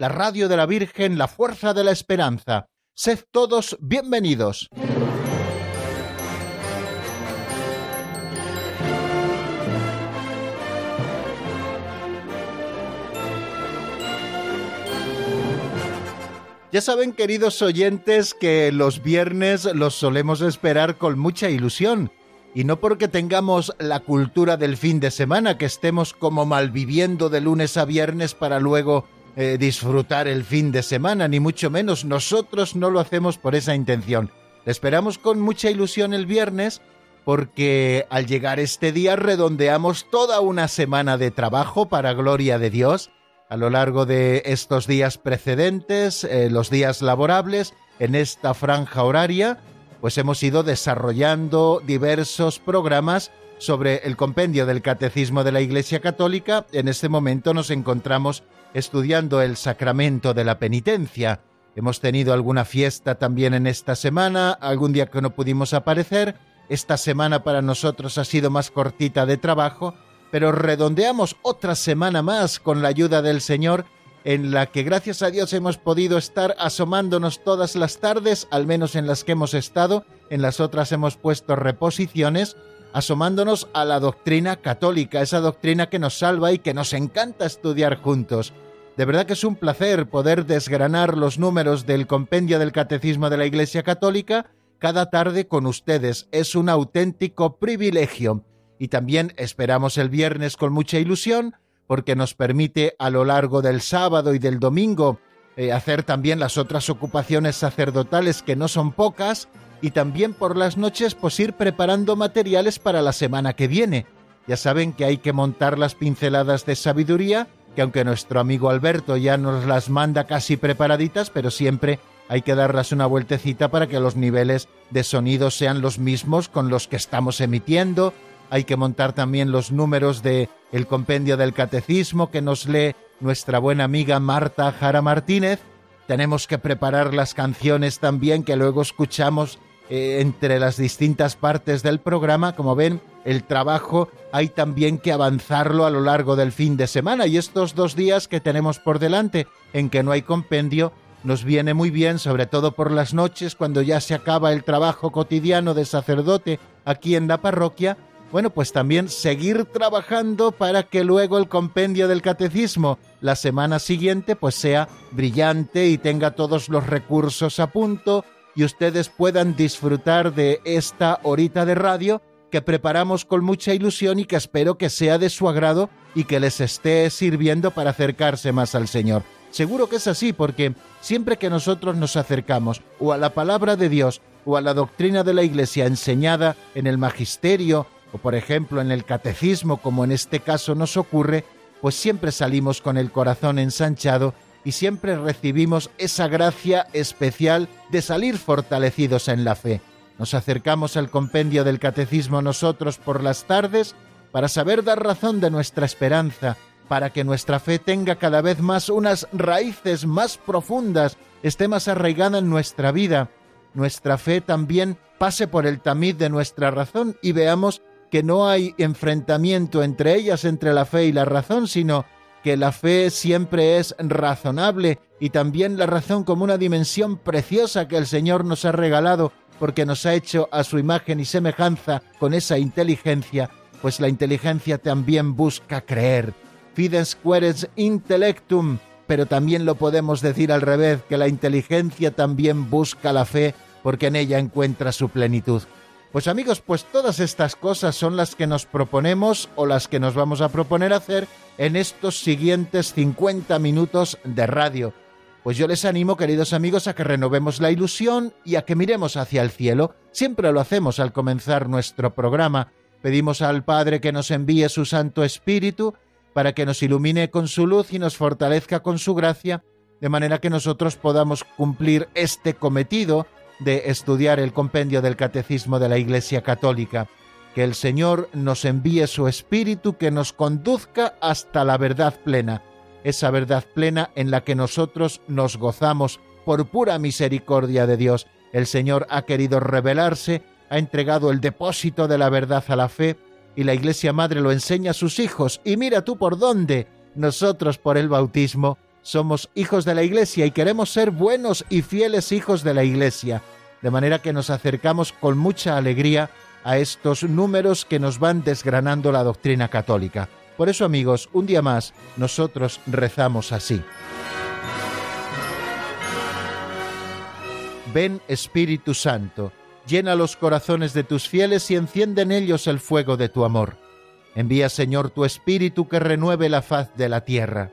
la radio de la Virgen, la fuerza de la esperanza. Sed todos bienvenidos. Ya saben, queridos oyentes, que los viernes los solemos esperar con mucha ilusión. Y no porque tengamos la cultura del fin de semana, que estemos como malviviendo de lunes a viernes para luego eh, disfrutar el fin de semana, ni mucho menos. Nosotros no lo hacemos por esa intención. Esperamos con mucha ilusión el viernes porque al llegar este día redondeamos toda una semana de trabajo para gloria de Dios a lo largo de estos días precedentes, eh, los días laborables, en esta franja horaria, pues hemos ido desarrollando diversos programas sobre el compendio del Catecismo de la Iglesia Católica. En este momento nos encontramos estudiando el sacramento de la penitencia. Hemos tenido alguna fiesta también en esta semana, algún día que no pudimos aparecer. Esta semana para nosotros ha sido más cortita de trabajo, pero redondeamos otra semana más con la ayuda del Señor en la que gracias a Dios hemos podido estar asomándonos todas las tardes, al menos en las que hemos estado, en las otras hemos puesto reposiciones, asomándonos a la doctrina católica, esa doctrina que nos salva y que nos encanta estudiar juntos. De verdad que es un placer poder desgranar los números del compendio del Catecismo de la Iglesia Católica cada tarde con ustedes. Es un auténtico privilegio y también esperamos el viernes con mucha ilusión porque nos permite a lo largo del sábado y del domingo eh, hacer también las otras ocupaciones sacerdotales que no son pocas y también por las noches pues ir preparando materiales para la semana que viene. Ya saben que hay que montar las pinceladas de sabiduría, que aunque nuestro amigo Alberto ya nos las manda casi preparaditas, pero siempre hay que darlas una vueltecita para que los niveles de sonido sean los mismos con los que estamos emitiendo, hay que montar también los números de el compendio del catecismo que nos lee nuestra buena amiga Marta Jara Martínez. Tenemos que preparar las canciones también que luego escuchamos eh, entre las distintas partes del programa. Como ven, el trabajo hay también que avanzarlo a lo largo del fin de semana y estos dos días que tenemos por delante en que no hay compendio nos viene muy bien, sobre todo por las noches cuando ya se acaba el trabajo cotidiano de sacerdote aquí en la parroquia, bueno, pues también seguir trabajando para que luego el compendio del catecismo la semana siguiente pues sea brillante y tenga todos los recursos a punto y ustedes puedan disfrutar de esta horita de radio que preparamos con mucha ilusión y que espero que sea de su agrado y que les esté sirviendo para acercarse más al Señor. Seguro que es así porque siempre que nosotros nos acercamos o a la palabra de Dios o a la doctrina de la Iglesia enseñada en el magisterio o por ejemplo en el catecismo, como en este caso nos ocurre, pues siempre salimos con el corazón ensanchado y siempre recibimos esa gracia especial de salir fortalecidos en la fe. Nos acercamos al compendio del catecismo nosotros por las tardes para saber dar razón de nuestra esperanza, para que nuestra fe tenga cada vez más unas raíces más profundas, esté más arraigada en nuestra vida, nuestra fe también pase por el tamiz de nuestra razón y veamos que no hay enfrentamiento entre ellas, entre la fe y la razón, sino que la fe siempre es razonable y también la razón como una dimensión preciosa que el Señor nos ha regalado porque nos ha hecho a su imagen y semejanza con esa inteligencia, pues la inteligencia también busca creer. Fides queres intellectum, pero también lo podemos decir al revés, que la inteligencia también busca la fe porque en ella encuentra su plenitud. Pues amigos, pues todas estas cosas son las que nos proponemos o las que nos vamos a proponer hacer en estos siguientes 50 minutos de radio. Pues yo les animo, queridos amigos, a que renovemos la ilusión y a que miremos hacia el cielo. Siempre lo hacemos al comenzar nuestro programa. Pedimos al Padre que nos envíe su Santo Espíritu para que nos ilumine con su luz y nos fortalezca con su gracia de manera que nosotros podamos cumplir este cometido de estudiar el compendio del Catecismo de la Iglesia Católica. Que el Señor nos envíe su Espíritu que nos conduzca hasta la verdad plena, esa verdad plena en la que nosotros nos gozamos por pura misericordia de Dios. El Señor ha querido revelarse, ha entregado el depósito de la verdad a la fe, y la Iglesia Madre lo enseña a sus hijos. Y mira tú por dónde. Nosotros por el bautismo somos hijos de la Iglesia y queremos ser buenos y fieles hijos de la Iglesia, de manera que nos acercamos con mucha alegría a estos números que nos van desgranando la doctrina católica. Por eso amigos, un día más nosotros rezamos así. Ven Espíritu Santo, llena los corazones de tus fieles y enciende en ellos el fuego de tu amor. Envía Señor tu Espíritu que renueve la faz de la tierra.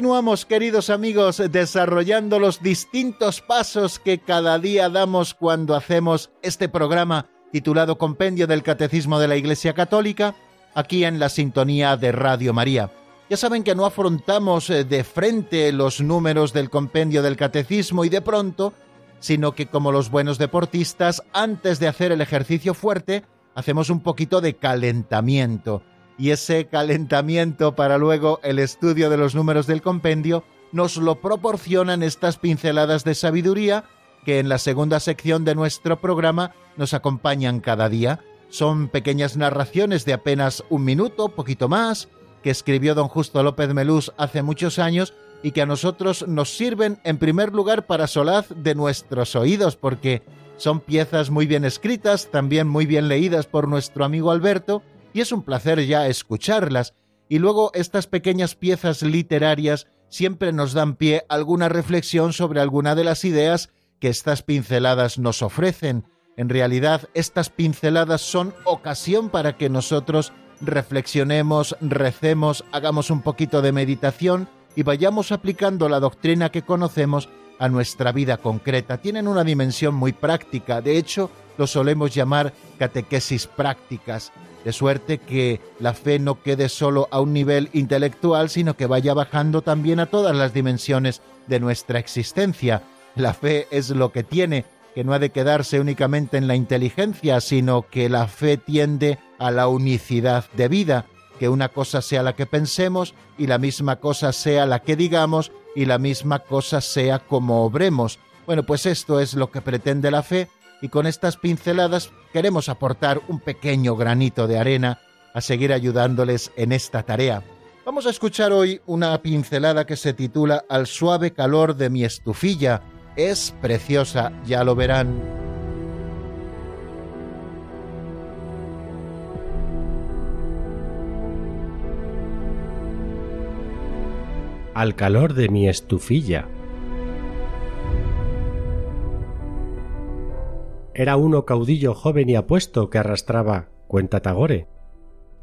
Continuamos, queridos amigos, desarrollando los distintos pasos que cada día damos cuando hacemos este programa titulado Compendio del Catecismo de la Iglesia Católica, aquí en la sintonía de Radio María. Ya saben que no afrontamos eh, de frente los números del Compendio del Catecismo y de pronto, sino que como los buenos deportistas, antes de hacer el ejercicio fuerte, hacemos un poquito de calentamiento y ese calentamiento para luego el estudio de los números del compendio nos lo proporcionan estas pinceladas de sabiduría que en la segunda sección de nuestro programa nos acompañan cada día. Son pequeñas narraciones de apenas un minuto, poquito más, que escribió don Justo López Melús hace muchos años y que a nosotros nos sirven en primer lugar para solaz de nuestros oídos, porque son piezas muy bien escritas, también muy bien leídas por nuestro amigo Alberto, y es un placer ya escucharlas, y luego estas pequeñas piezas literarias siempre nos dan pie a alguna reflexión sobre alguna de las ideas que estas pinceladas nos ofrecen. En realidad, estas pinceladas son ocasión para que nosotros reflexionemos, recemos, hagamos un poquito de meditación y vayamos aplicando la doctrina que conocemos a nuestra vida concreta. Tienen una dimensión muy práctica, de hecho, lo solemos llamar catequesis prácticas de suerte que la fe no quede solo a un nivel intelectual, sino que vaya bajando también a todas las dimensiones de nuestra existencia. La fe es lo que tiene, que no ha de quedarse únicamente en la inteligencia, sino que la fe tiende a la unicidad de vida, que una cosa sea la que pensemos y la misma cosa sea la que digamos y la misma cosa sea como obremos. Bueno, pues esto es lo que pretende la fe y con estas pinceladas queremos aportar un pequeño granito de arena a seguir ayudándoles en esta tarea. Vamos a escuchar hoy una pincelada que se titula Al suave calor de mi estufilla. Es preciosa, ya lo verán. Al calor de mi estufilla. Era uno caudillo joven y apuesto que arrastraba, cuenta Tagore.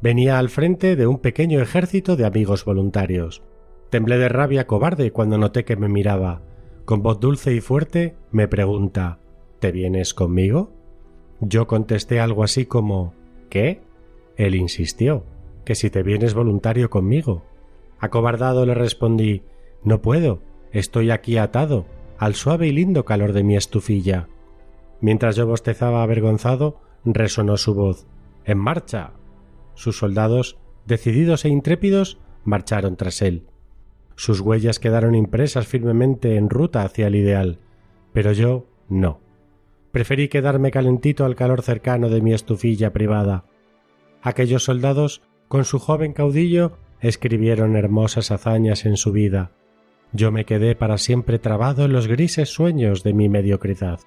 Venía al frente de un pequeño ejército de amigos voluntarios. Temblé de rabia cobarde cuando noté que me miraba. Con voz dulce y fuerte me pregunta ¿Te vienes conmigo? Yo contesté algo así como ¿Qué? Él insistió que si te vienes voluntario conmigo. Acobardado le respondí No puedo, estoy aquí atado al suave y lindo calor de mi estufilla. Mientras yo bostezaba avergonzado, resonó su voz En marcha. Sus soldados, decididos e intrépidos, marcharon tras él. Sus huellas quedaron impresas firmemente en ruta hacia el ideal, pero yo no. Preferí quedarme calentito al calor cercano de mi estufilla privada. Aquellos soldados, con su joven caudillo, escribieron hermosas hazañas en su vida. Yo me quedé para siempre trabado en los grises sueños de mi mediocridad.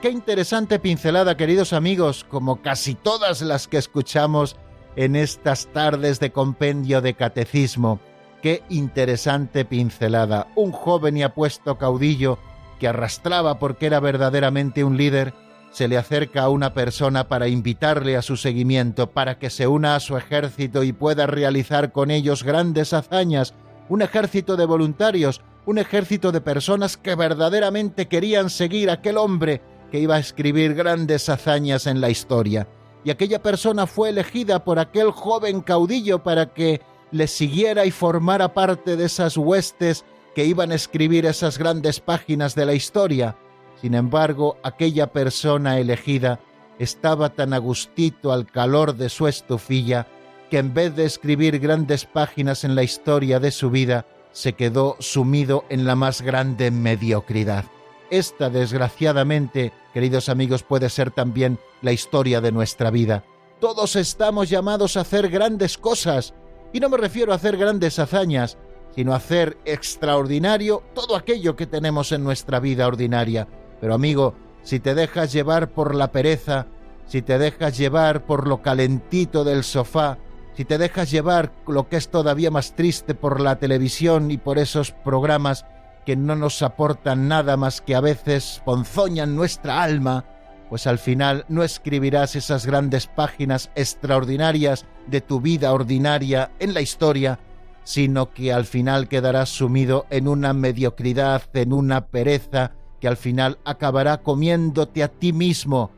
Qué interesante pincelada, queridos amigos, como casi todas las que escuchamos en estas tardes de compendio de catecismo. Qué interesante pincelada. Un joven y apuesto caudillo que arrastraba porque era verdaderamente un líder, se le acerca a una persona para invitarle a su seguimiento, para que se una a su ejército y pueda realizar con ellos grandes hazañas, un ejército de voluntarios, un ejército de personas que verdaderamente querían seguir a aquel hombre que iba a escribir grandes hazañas en la historia. Y aquella persona fue elegida por aquel joven caudillo para que le siguiera y formara parte de esas huestes que iban a escribir esas grandes páginas de la historia. Sin embargo, aquella persona elegida estaba tan agustito al calor de su estufilla que en vez de escribir grandes páginas en la historia de su vida, se quedó sumido en la más grande mediocridad. Esta, desgraciadamente, queridos amigos, puede ser también la historia de nuestra vida. Todos estamos llamados a hacer grandes cosas, y no me refiero a hacer grandes hazañas, sino a hacer extraordinario todo aquello que tenemos en nuestra vida ordinaria. Pero amigo, si te dejas llevar por la pereza, si te dejas llevar por lo calentito del sofá, si te dejas llevar lo que es todavía más triste por la televisión y por esos programas que no nos aportan nada más que a veces ponzoñan nuestra alma, pues al final no escribirás esas grandes páginas extraordinarias de tu vida ordinaria en la historia, sino que al final quedarás sumido en una mediocridad, en una pereza, que al final acabará comiéndote a ti mismo.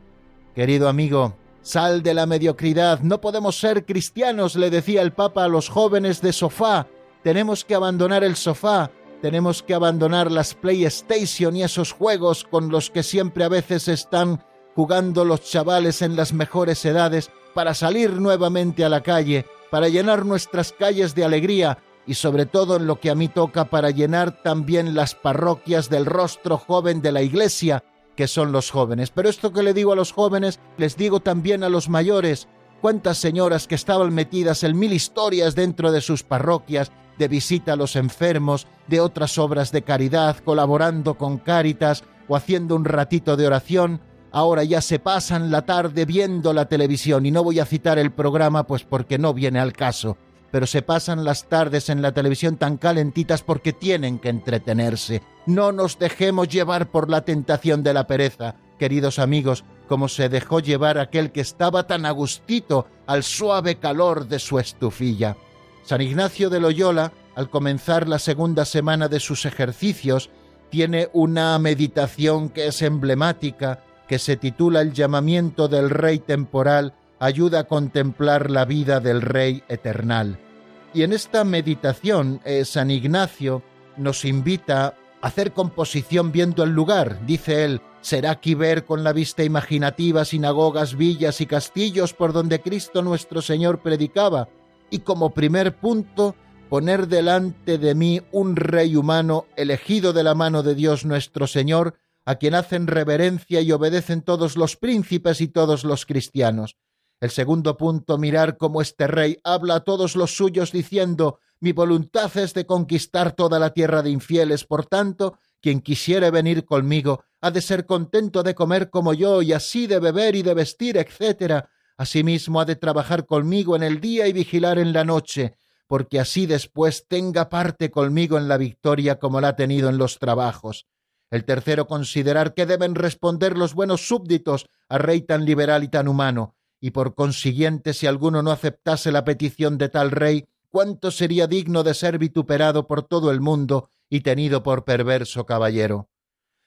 Querido amigo, sal de la mediocridad, no podemos ser cristianos, le decía el Papa a los jóvenes de sofá, tenemos que abandonar el sofá, tenemos que abandonar las PlayStation y esos juegos con los que siempre a veces están jugando los chavales en las mejores edades para salir nuevamente a la calle, para llenar nuestras calles de alegría y sobre todo en lo que a mí toca para llenar también las parroquias del rostro joven de la iglesia, que son los jóvenes. Pero esto que le digo a los jóvenes, les digo también a los mayores. Cuántas señoras que estaban metidas en mil historias dentro de sus parroquias, de visita a los enfermos, de otras obras de caridad, colaborando con Cáritas o haciendo un ratito de oración, ahora ya se pasan la tarde viendo la televisión y no voy a citar el programa pues porque no viene al caso, pero se pasan las tardes en la televisión tan calentitas porque tienen que entretenerse. No nos dejemos llevar por la tentación de la pereza, queridos amigos, como se dejó llevar aquel que estaba tan agustito al suave calor de su estufilla. San Ignacio de Loyola, al comenzar la segunda semana de sus ejercicios, tiene una meditación que es emblemática, que se titula El llamamiento del Rey temporal, ayuda a contemplar la vida del Rey eternal. Y en esta meditación, eh, San Ignacio nos invita a hacer composición viendo el lugar. Dice él, será aquí ver con la vista imaginativa sinagogas, villas y castillos por donde Cristo nuestro Señor predicaba, y como primer punto poner delante de mí un rey humano elegido de la mano de Dios nuestro Señor, a quien hacen reverencia y obedecen todos los príncipes y todos los cristianos. El segundo punto, mirar cómo este rey habla a todos los suyos diciendo mi voluntad es de conquistar toda la tierra de infieles, por tanto, quien quisiere venir conmigo ha de ser contento de comer como yo y así de beber y de vestir, etc. Asimismo ha de trabajar conmigo en el día y vigilar en la noche, porque así después tenga parte conmigo en la victoria como la ha tenido en los trabajos. El tercero, considerar que deben responder los buenos súbditos a rey tan liberal y tan humano, y por consiguiente si alguno no aceptase la petición de tal rey, cuánto sería digno de ser vituperado por todo el mundo y tenido por perverso caballero.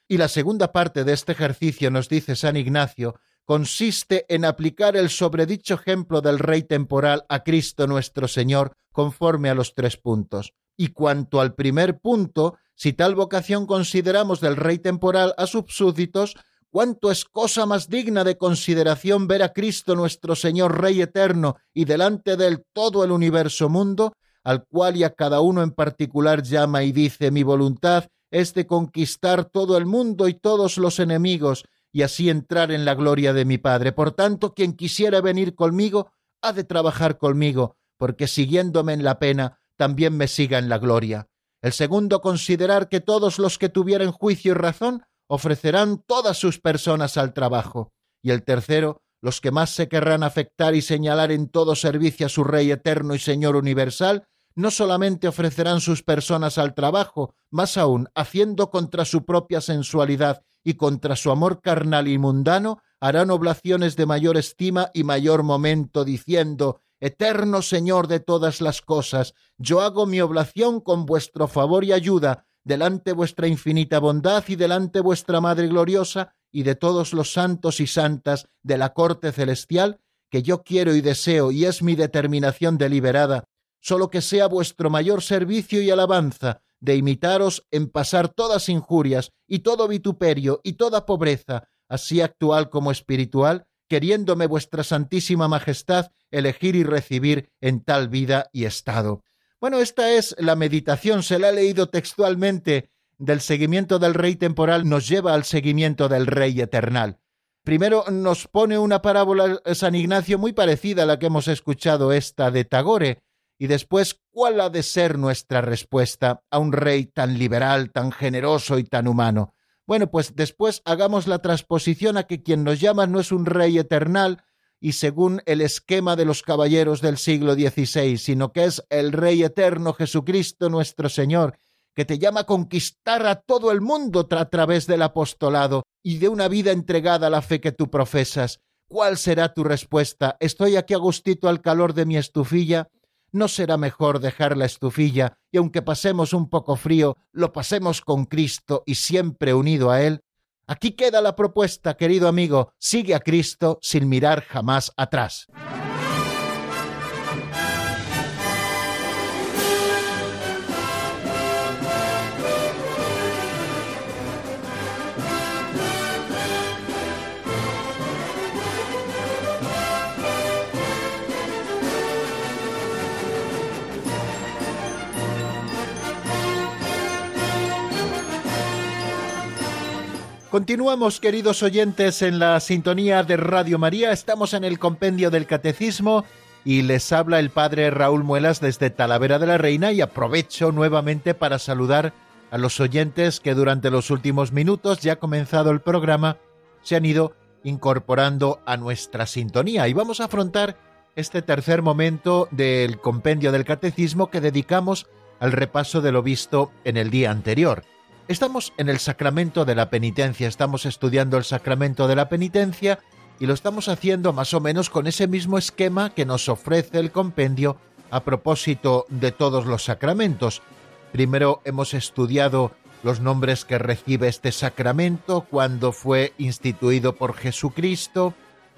Y la segunda parte de este ejercicio, nos dice San Ignacio, consiste en aplicar el sobredicho ejemplo del Rey temporal a Cristo nuestro Señor conforme a los tres puntos. Y cuanto al primer punto, si tal vocación consideramos del Rey temporal a sus súbditos, cuánto es cosa más digna de consideración ver a Cristo nuestro Señor Rey eterno y delante de él todo el universo mundo, al cual y a cada uno en particular llama y dice mi voluntad es de conquistar todo el mundo y todos los enemigos, y así entrar en la gloria de mi Padre. Por tanto, quien quisiera venir conmigo, ha de trabajar conmigo, porque siguiéndome en la pena, también me siga en la gloria. El segundo, considerar que todos los que tuvieren juicio y razón ofrecerán todas sus personas al trabajo, y el tercero, los que más se querrán afectar y señalar en todo servicio a su Rey eterno y Señor universal, no solamente ofrecerán sus personas al trabajo, más aún, haciendo contra su propia sensualidad y contra su amor carnal y mundano, harán oblaciones de mayor estima y mayor momento, diciendo Eterno Señor de todas las cosas, yo hago mi oblación con vuestro favor y ayuda, delante vuestra infinita bondad y delante vuestra Madre gloriosa y de todos los santos y santas de la corte celestial, que yo quiero y deseo y es mi determinación deliberada, solo que sea vuestro mayor servicio y alabanza, de imitaros en pasar todas injurias y todo vituperio y toda pobreza, así actual como espiritual, queriéndome vuestra santísima majestad elegir y recibir en tal vida y estado. Bueno, esta es la meditación, se la ha leído textualmente del seguimiento del rey temporal, nos lleva al seguimiento del rey eternal. Primero nos pone una parábola San Ignacio muy parecida a la que hemos escuchado esta de Tagore, y después cuál ha de ser nuestra respuesta a un rey tan liberal, tan generoso y tan humano. Bueno, pues después hagamos la transposición a que quien nos llama no es un rey eternal y según el esquema de los caballeros del siglo XVI, sino que es el Rey eterno Jesucristo nuestro Señor, que te llama a conquistar a todo el mundo a través del apostolado y de una vida entregada a la fe que tú profesas. ¿Cuál será tu respuesta? ¿Estoy aquí a gustito al calor de mi estufilla? ¿No será mejor dejar la estufilla y aunque pasemos un poco frío, lo pasemos con Cristo y siempre unido a Él? Aquí queda la propuesta, querido amigo, sigue a Cristo sin mirar jamás atrás. Continuamos, queridos oyentes, en la sintonía de Radio María. Estamos en el compendio del Catecismo y les habla el padre Raúl Muelas desde Talavera de la Reina y aprovecho nuevamente para saludar a los oyentes que durante los últimos minutos, ya comenzado el programa, se han ido incorporando a nuestra sintonía. Y vamos a afrontar este tercer momento del compendio del Catecismo que dedicamos al repaso de lo visto en el día anterior. Estamos en el sacramento de la penitencia, estamos estudiando el sacramento de la penitencia y lo estamos haciendo más o menos con ese mismo esquema que nos ofrece el compendio a propósito de todos los sacramentos. Primero hemos estudiado los nombres que recibe este sacramento, cuándo fue instituido por Jesucristo,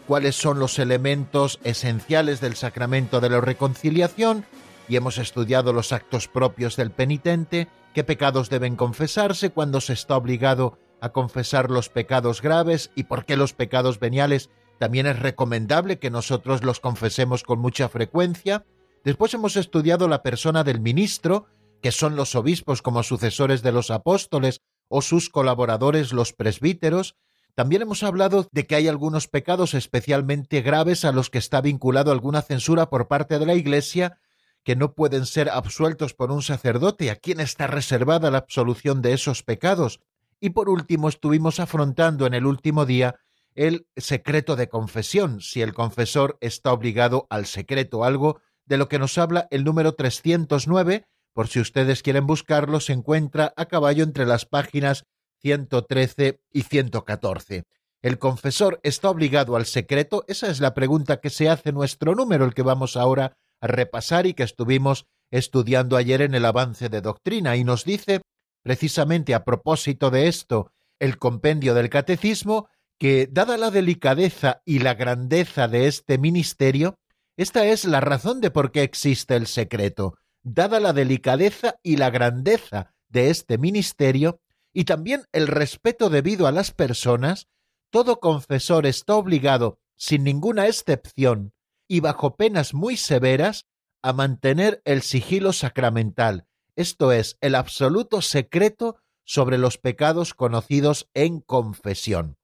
cuáles son los elementos esenciales del sacramento de la reconciliación, y hemos estudiado los actos propios del penitente, qué pecados deben confesarse, cuando se está obligado a confesar los pecados graves y por qué los pecados veniales también es recomendable que nosotros los confesemos con mucha frecuencia. Después hemos estudiado la persona del ministro, que son los obispos como sucesores de los apóstoles o sus colaboradores los presbíteros. También hemos hablado de que hay algunos pecados especialmente graves a los que está vinculado alguna censura por parte de la Iglesia que no pueden ser absueltos por un sacerdote, a quien está reservada la absolución de esos pecados. Y por último estuvimos afrontando en el último día el secreto de confesión, si el confesor está obligado al secreto, algo de lo que nos habla el número 309, por si ustedes quieren buscarlo, se encuentra a caballo entre las páginas 113 y 114. ¿El confesor está obligado al secreto? Esa es la pregunta que se hace nuestro número, el que vamos ahora repasar y que estuvimos estudiando ayer en el avance de doctrina. Y nos dice precisamente a propósito de esto el compendio del catecismo que dada la delicadeza y la grandeza de este ministerio, esta es la razón de por qué existe el secreto, dada la delicadeza y la grandeza de este ministerio y también el respeto debido a las personas, todo confesor está obligado, sin ninguna excepción, y bajo penas muy severas a mantener el sigilo sacramental, esto es, el absoluto secreto sobre los pecados conocidos en confesión.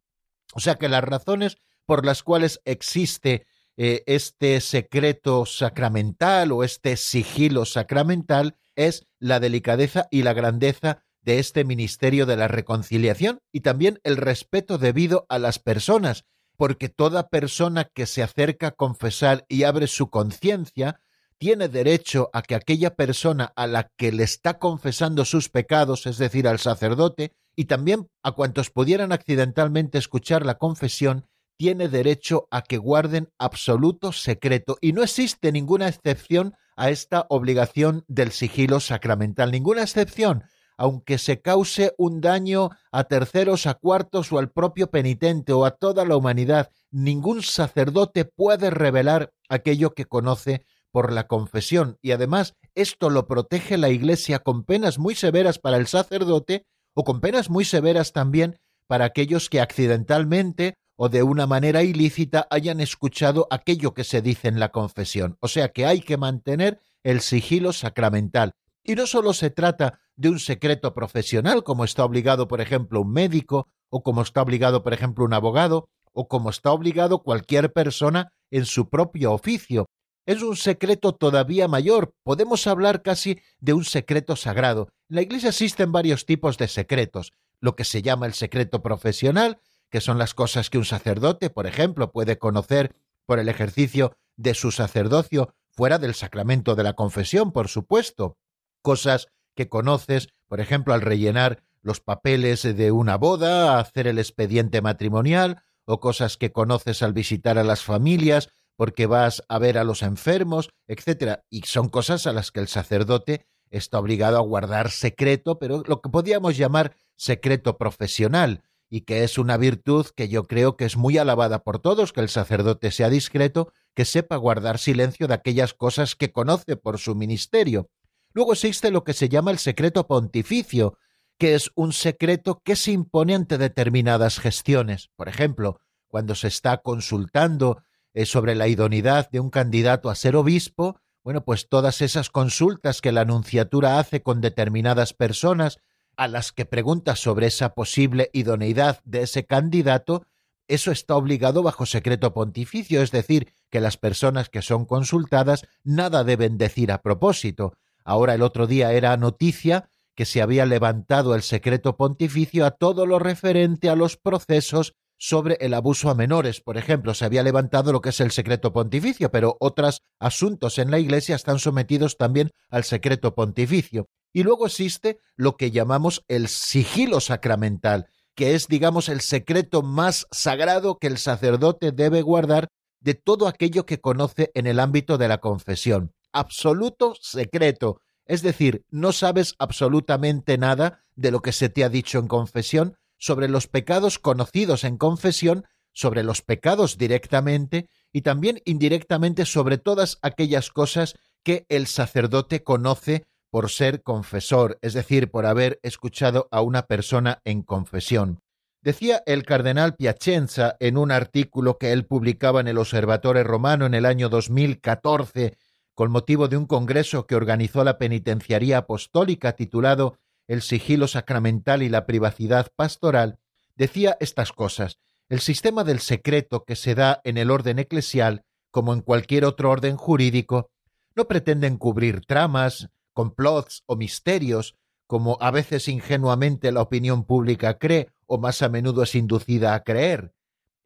O sea que las razones por las cuales existe eh, este secreto sacramental o este sigilo sacramental es la delicadeza y la grandeza de este ministerio de la reconciliación y también el respeto debido a las personas, porque toda persona que se acerca a confesar y abre su conciencia tiene derecho a que aquella persona a la que le está confesando sus pecados, es decir, al sacerdote, y también a cuantos pudieran accidentalmente escuchar la confesión, tiene derecho a que guarden absoluto secreto. Y no existe ninguna excepción a esta obligación del sigilo sacramental, ninguna excepción, aunque se cause un daño a terceros, a cuartos o al propio penitente o a toda la humanidad, ningún sacerdote puede revelar aquello que conoce por la confesión y además esto lo protege la Iglesia con penas muy severas para el sacerdote o con penas muy severas también para aquellos que accidentalmente o de una manera ilícita hayan escuchado aquello que se dice en la confesión. O sea que hay que mantener el sigilo sacramental. Y no solo se trata de un secreto profesional, como está obligado, por ejemplo, un médico, o como está obligado, por ejemplo, un abogado, o como está obligado cualquier persona en su propio oficio. Es un secreto todavía mayor. Podemos hablar casi de un secreto sagrado. En la Iglesia existen varios tipos de secretos. Lo que se llama el secreto profesional, que son las cosas que un sacerdote, por ejemplo, puede conocer por el ejercicio de su sacerdocio fuera del sacramento de la confesión, por supuesto. Cosas que conoces, por ejemplo, al rellenar los papeles de una boda, hacer el expediente matrimonial, o cosas que conoces al visitar a las familias, porque vas a ver a los enfermos, etcétera, y son cosas a las que el sacerdote está obligado a guardar secreto, pero lo que podríamos llamar secreto profesional, y que es una virtud que yo creo que es muy alabada por todos, que el sacerdote sea discreto, que sepa guardar silencio de aquellas cosas que conoce por su ministerio. Luego existe lo que se llama el secreto pontificio, que es un secreto que se impone ante determinadas gestiones. Por ejemplo, cuando se está consultando eh, sobre la idoneidad de un candidato a ser obispo, bueno, pues todas esas consultas que la Anunciatura hace con determinadas personas a las que pregunta sobre esa posible idoneidad de ese candidato, eso está obligado bajo secreto pontificio, es decir, que las personas que son consultadas nada deben decir a propósito. Ahora el otro día era noticia que se había levantado el secreto pontificio a todo lo referente a los procesos sobre el abuso a menores. Por ejemplo, se había levantado lo que es el secreto pontificio, pero otros asuntos en la Iglesia están sometidos también al secreto pontificio. Y luego existe lo que llamamos el sigilo sacramental, que es, digamos, el secreto más sagrado que el sacerdote debe guardar de todo aquello que conoce en el ámbito de la confesión. Absoluto secreto. Es decir, no sabes absolutamente nada de lo que se te ha dicho en confesión, sobre los pecados conocidos en confesión, sobre los pecados directamente y también indirectamente sobre todas aquellas cosas que el sacerdote conoce por ser confesor, es decir, por haber escuchado a una persona en confesión. Decía el cardenal Piacenza en un artículo que él publicaba en el Observatorio Romano en el año 2014 con motivo de un congreso que organizó la Penitenciaría Apostólica titulado El sigilo sacramental y la privacidad pastoral, decía estas cosas. El sistema del secreto que se da en el orden eclesial, como en cualquier otro orden jurídico, no pretende encubrir tramas, complots o misterios, como a veces ingenuamente la opinión pública cree o más a menudo es inducida a creer.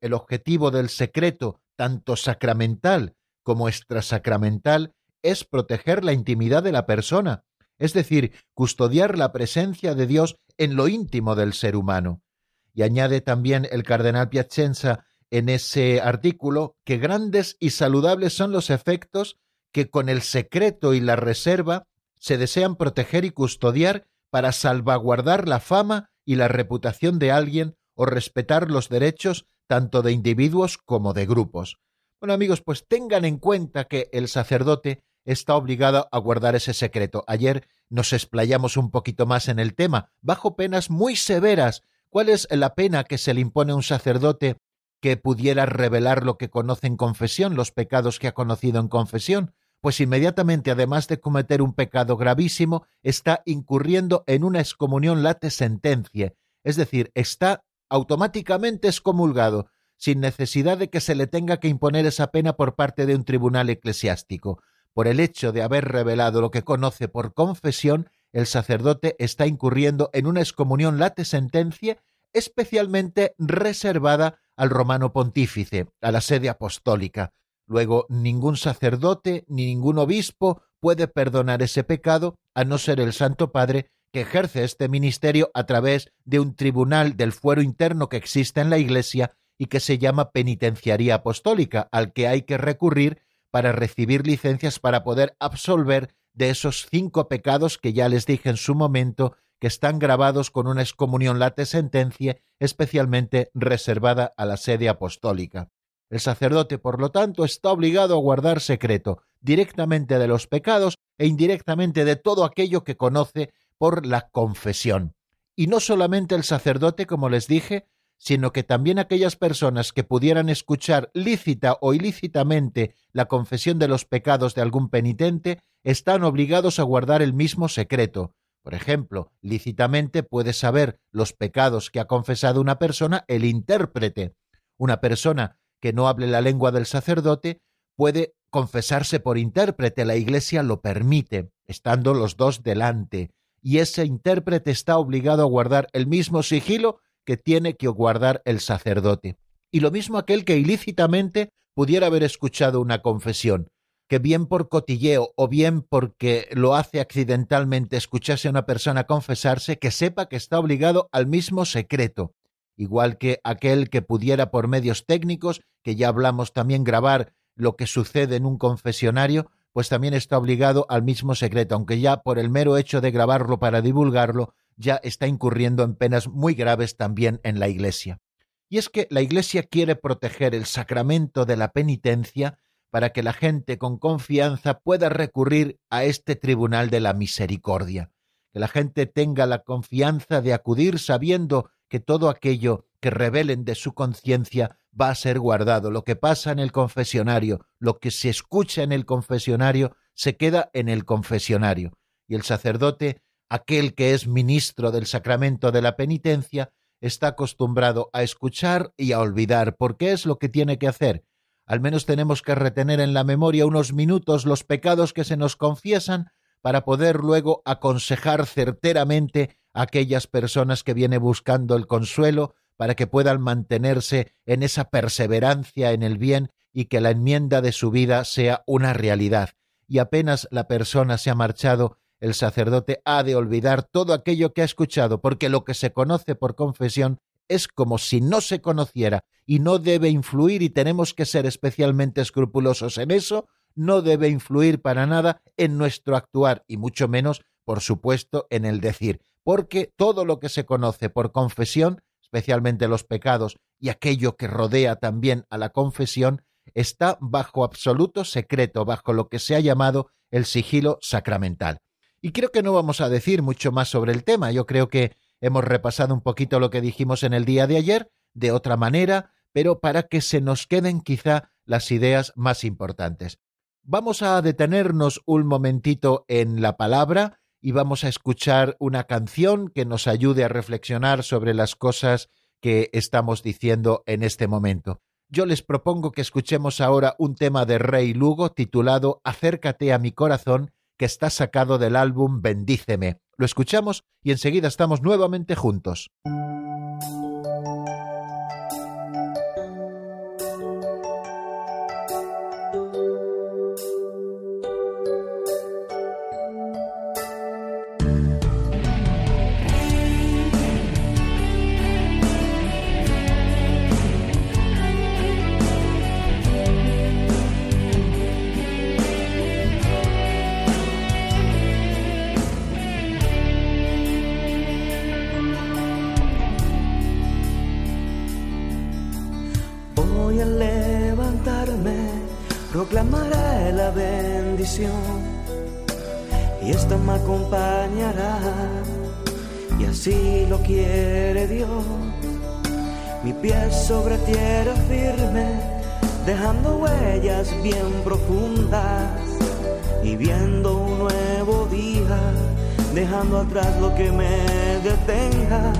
El objetivo del secreto, tanto sacramental como extrasacramental, es proteger la intimidad de la persona, es decir, custodiar la presencia de Dios en lo íntimo del ser humano. Y añade también el cardenal Piacenza en ese artículo que grandes y saludables son los efectos que con el secreto y la reserva se desean proteger y custodiar para salvaguardar la fama y la reputación de alguien o respetar los derechos tanto de individuos como de grupos. Bueno amigos, pues tengan en cuenta que el sacerdote está obligado a guardar ese secreto. Ayer nos explayamos un poquito más en el tema, bajo penas muy severas. ¿Cuál es la pena que se le impone a un sacerdote que pudiera revelar lo que conoce en confesión, los pecados que ha conocido en confesión? pues inmediatamente, además de cometer un pecado gravísimo, está incurriendo en una excomunión late sentencia, es decir, está automáticamente excomulgado, sin necesidad de que se le tenga que imponer esa pena por parte de un tribunal eclesiástico. Por el hecho de haber revelado lo que conoce por confesión, el sacerdote está incurriendo en una excomunión late sentencia especialmente reservada al romano pontífice, a la sede apostólica. Luego, ningún sacerdote ni ningún obispo puede perdonar ese pecado a no ser el Santo Padre que ejerce este ministerio a través de un tribunal del fuero interno que existe en la Iglesia y que se llama penitenciaría apostólica, al que hay que recurrir para recibir licencias para poder absolver de esos cinco pecados que ya les dije en su momento que están grabados con una excomunión late sentencia especialmente reservada a la sede apostólica. El sacerdote, por lo tanto, está obligado a guardar secreto directamente de los pecados e indirectamente de todo aquello que conoce por la confesión. Y no solamente el sacerdote, como les dije, sino que también aquellas personas que pudieran escuchar lícita o ilícitamente la confesión de los pecados de algún penitente están obligados a guardar el mismo secreto. Por ejemplo, lícitamente puede saber los pecados que ha confesado una persona el intérprete. Una persona que no hable la lengua del sacerdote puede confesarse por intérprete, la Iglesia lo permite, estando los dos delante, y ese intérprete está obligado a guardar el mismo sigilo que tiene que guardar el sacerdote. Y lo mismo aquel que ilícitamente pudiera haber escuchado una confesión, que bien por cotilleo o bien porque lo hace accidentalmente escuchase a una persona confesarse, que sepa que está obligado al mismo secreto, igual que aquel que pudiera por medios técnicos, que ya hablamos también grabar lo que sucede en un confesionario, pues también está obligado al mismo secreto, aunque ya por el mero hecho de grabarlo para divulgarlo, ya está incurriendo en penas muy graves también en la Iglesia. Y es que la Iglesia quiere proteger el sacramento de la penitencia para que la gente con confianza pueda recurrir a este tribunal de la misericordia, que la gente tenga la confianza de acudir sabiendo que todo aquello que revelen de su conciencia va a ser guardado. Lo que pasa en el confesionario, lo que se escucha en el confesionario, se queda en el confesionario. Y el sacerdote aquel que es ministro del sacramento de la penitencia está acostumbrado a escuchar y a olvidar, porque es lo que tiene que hacer. Al menos tenemos que retener en la memoria unos minutos los pecados que se nos confiesan para poder luego aconsejar certeramente a aquellas personas que viene buscando el consuelo para que puedan mantenerse en esa perseverancia en el bien y que la enmienda de su vida sea una realidad. Y apenas la persona se ha marchado, el sacerdote ha de olvidar todo aquello que ha escuchado, porque lo que se conoce por confesión es como si no se conociera y no debe influir, y tenemos que ser especialmente escrupulosos en eso, no debe influir para nada en nuestro actuar y mucho menos, por supuesto, en el decir, porque todo lo que se conoce por confesión, especialmente los pecados y aquello que rodea también a la confesión, está bajo absoluto secreto, bajo lo que se ha llamado el sigilo sacramental. Y creo que no vamos a decir mucho más sobre el tema. Yo creo que hemos repasado un poquito lo que dijimos en el día de ayer, de otra manera, pero para que se nos queden quizá las ideas más importantes. Vamos a detenernos un momentito en la palabra y vamos a escuchar una canción que nos ayude a reflexionar sobre las cosas que estamos diciendo en este momento. Yo les propongo que escuchemos ahora un tema de Rey Lugo titulado Acércate a mi corazón que está sacado del álbum Bendíceme. Lo escuchamos y enseguida estamos nuevamente juntos. Y esto me acompañará. Y así lo quiere Dios. Mi pie sobre tierra firme, dejando huellas bien profundas. Y viendo un nuevo día, dejando atrás lo que me detenga,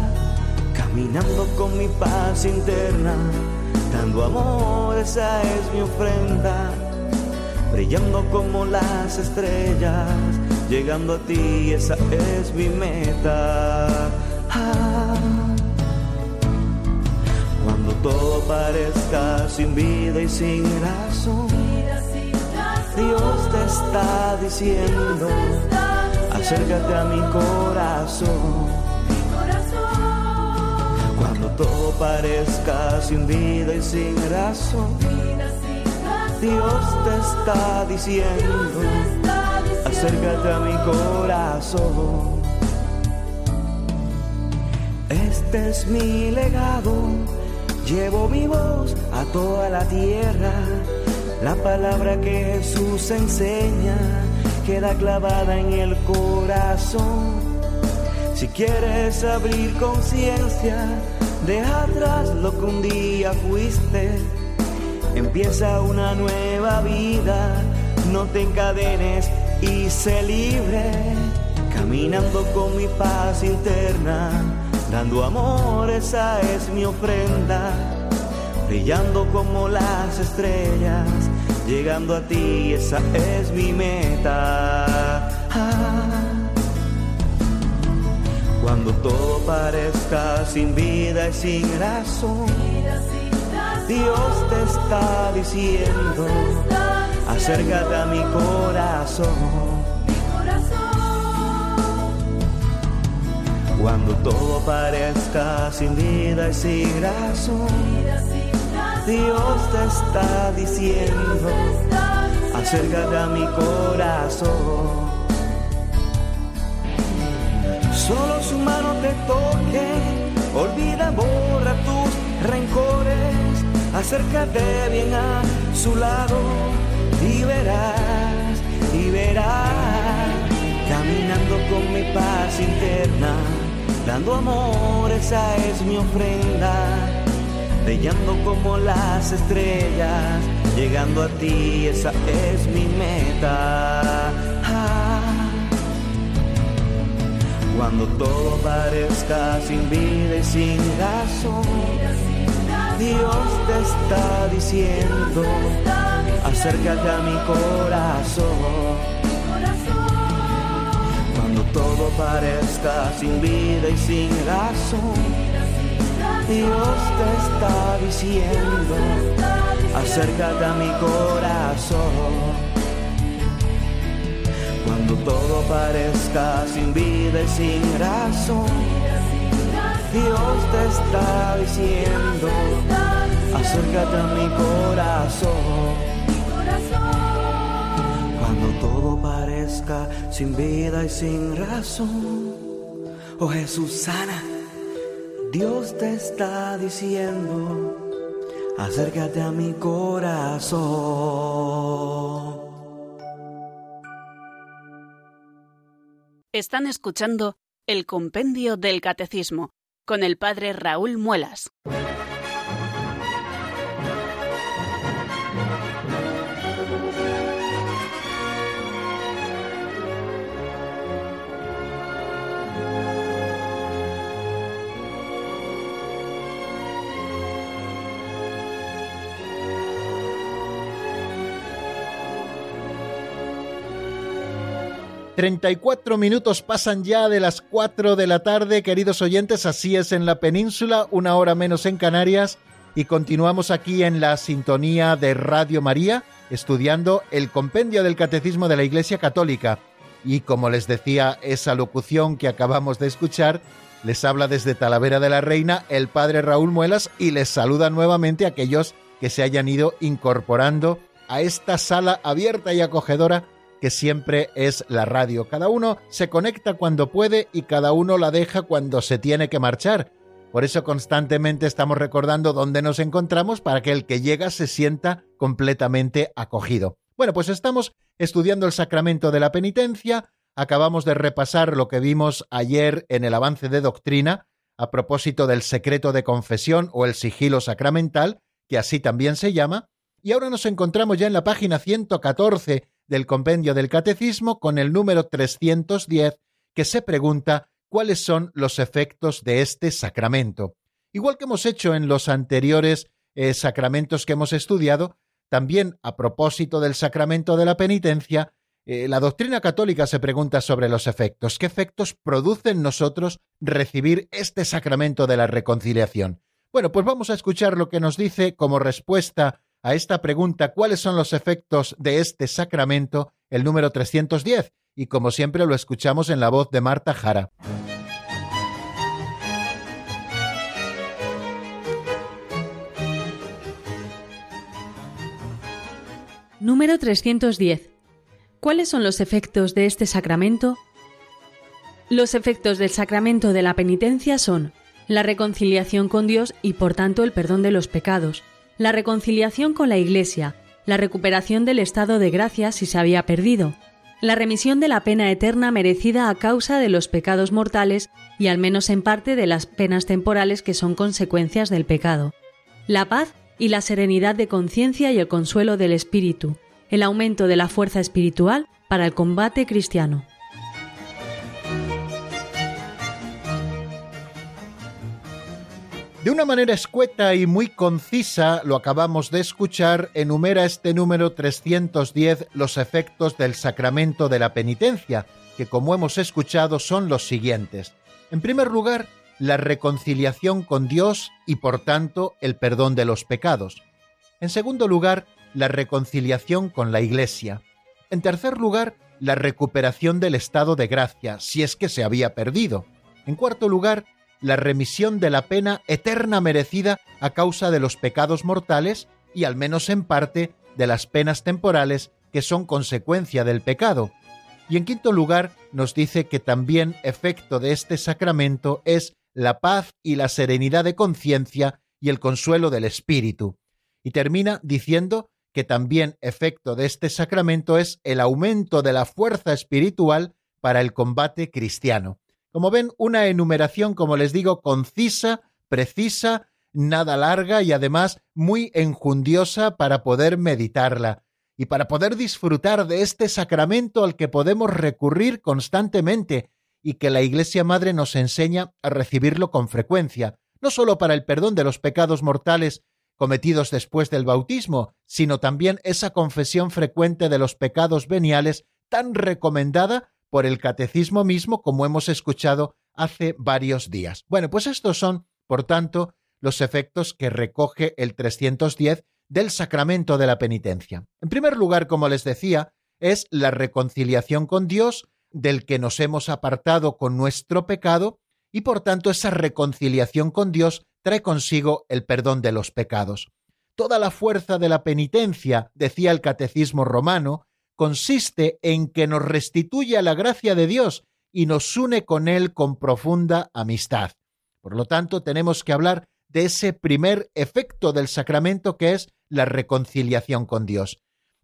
caminando con mi paz interna, dando amor, esa es mi ofrenda brillando como las estrellas, llegando a ti, esa es mi meta. Ah. Cuando todo parezca sin vida y sin razón, Dios te está diciendo, acércate a mi corazón todo parezca sin vida y sin razón. Dios te está diciendo, acércate a mi corazón. Este es mi legado, llevo mi voz a toda la tierra. La palabra que Jesús enseña queda clavada en el corazón. Si quieres abrir conciencia, Deja atrás lo que un día fuiste. Empieza una nueva vida. No te encadenes y sé libre. Caminando con mi paz interna. Dando amor, esa es mi ofrenda. Brillando como las estrellas. Llegando a ti, esa es mi meta. Ah. Cuando todo parezca sin vida y sin razón, Dios te está diciendo, acércate a mi corazón. Cuando todo parezca sin vida y sin razón, Dios te está diciendo, acércate a mi corazón. Solo su mano te toque, olvida, borra acércate bien a su lado y verás, y verás, caminando con mi paz interna, dando amor, esa es mi ofrenda, brillando como las estrellas, llegando a ti, esa es mi meta. Cuando todo parezca sin vida y sin razón, Dios te está diciendo, acércate a mi corazón. Cuando todo parezca sin vida y sin razón, Dios te está diciendo, acércate a mi corazón. Cuando todo parezca sin vida y sin razón, Dios te está diciendo, acércate a mi corazón. Cuando todo parezca sin vida y sin razón, oh Jesús sana, Dios te está diciendo, acércate a mi corazón. Están escuchando el Compendio del Catecismo con el Padre Raúl Muelas. Cuatro minutos pasan ya de las 4 de la tarde, queridos oyentes, así es en la península, una hora menos en Canarias, y continuamos aquí en la sintonía de Radio María, estudiando el compendio del Catecismo de la Iglesia Católica. Y como les decía esa locución que acabamos de escuchar, les habla desde Talavera de la Reina el Padre Raúl Muelas y les saluda nuevamente a aquellos que se hayan ido incorporando a esta sala abierta y acogedora que siempre es la radio. Cada uno se conecta cuando puede y cada uno la deja cuando se tiene que marchar. Por eso constantemente estamos recordando dónde nos encontramos para que el que llega se sienta completamente acogido. Bueno, pues estamos estudiando el sacramento de la penitencia, acabamos de repasar lo que vimos ayer en el avance de doctrina a propósito del secreto de confesión o el sigilo sacramental, que así también se llama, y ahora nos encontramos ya en la página 114 del compendio del Catecismo con el número 310 que se pregunta cuáles son los efectos de este sacramento. Igual que hemos hecho en los anteriores eh, sacramentos que hemos estudiado, también a propósito del sacramento de la penitencia, Eh, la doctrina católica se pregunta sobre los efectos. ¿Qué efectos produce en nosotros recibir este sacramento de la reconciliación? Bueno, pues vamos a escuchar lo que nos dice como respuesta a esta pregunta, ¿cuáles son los efectos de este sacramento? El número 310. Y como siempre lo escuchamos en la voz de Marta Jara. Número 310. ¿Cuáles son los efectos de este sacramento? Los efectos del sacramento de la penitencia son la reconciliación con Dios y por tanto el perdón de los pecados, la reconciliación con la Iglesia, la recuperación del estado de gracia si se había perdido, la remisión de la pena eterna merecida a causa de los pecados mortales y al menos en parte de las penas temporales que son consecuencias del pecado, la paz y la serenidad de conciencia y el consuelo del espíritu, el aumento de la fuerza espiritual para el combate cristiano. De una manera escueta y muy concisa, lo acabamos de escuchar, enumera este número 310 los efectos del sacramento de la penitencia, que como hemos escuchado son los siguientes. En primer lugar, la reconciliación con Dios y por tanto el perdón de los pecados. En segundo lugar, la reconciliación con la Iglesia. En tercer lugar, la recuperación del estado de gracia, si es que se había perdido. En cuarto lugar, la remisión de la pena eterna merecida a causa de los pecados mortales y al menos en parte de las penas temporales que son consecuencia del pecado. Y en quinto lugar, nos dice que también efecto de este sacramento es la paz y la serenidad de conciencia y el consuelo del espíritu. Y termina diciendo que también efecto de este sacramento es el aumento de la fuerza espiritual para el combate cristiano. Como ven, una enumeración, como les digo, concisa, precisa, nada larga y además muy enjundiosa para poder meditarla y para poder disfrutar de este sacramento al que podemos recurrir constantemente y que la Iglesia Madre nos enseña a recibirlo con frecuencia, no solo para el perdón de los pecados mortales cometidos después del bautismo, sino también esa confesión frecuente de los pecados veniales tan recomendada por el catecismo mismo, como hemos escuchado hace varios días. Bueno, pues estos son, por tanto, los efectos que recoge el 310 del sacramento de la penitencia. En primer lugar, como les decía, es la reconciliación con Dios, del que nos hemos apartado con nuestro pecado, y por tanto esa reconciliación con Dios trae consigo el perdón de los pecados. Toda la fuerza de la penitencia, decía el catecismo romano, consiste en que nos restituye la gracia de Dios y nos une con Él con profunda amistad. Por lo tanto, tenemos que hablar de ese primer efecto del sacramento que es la reconciliación con Dios.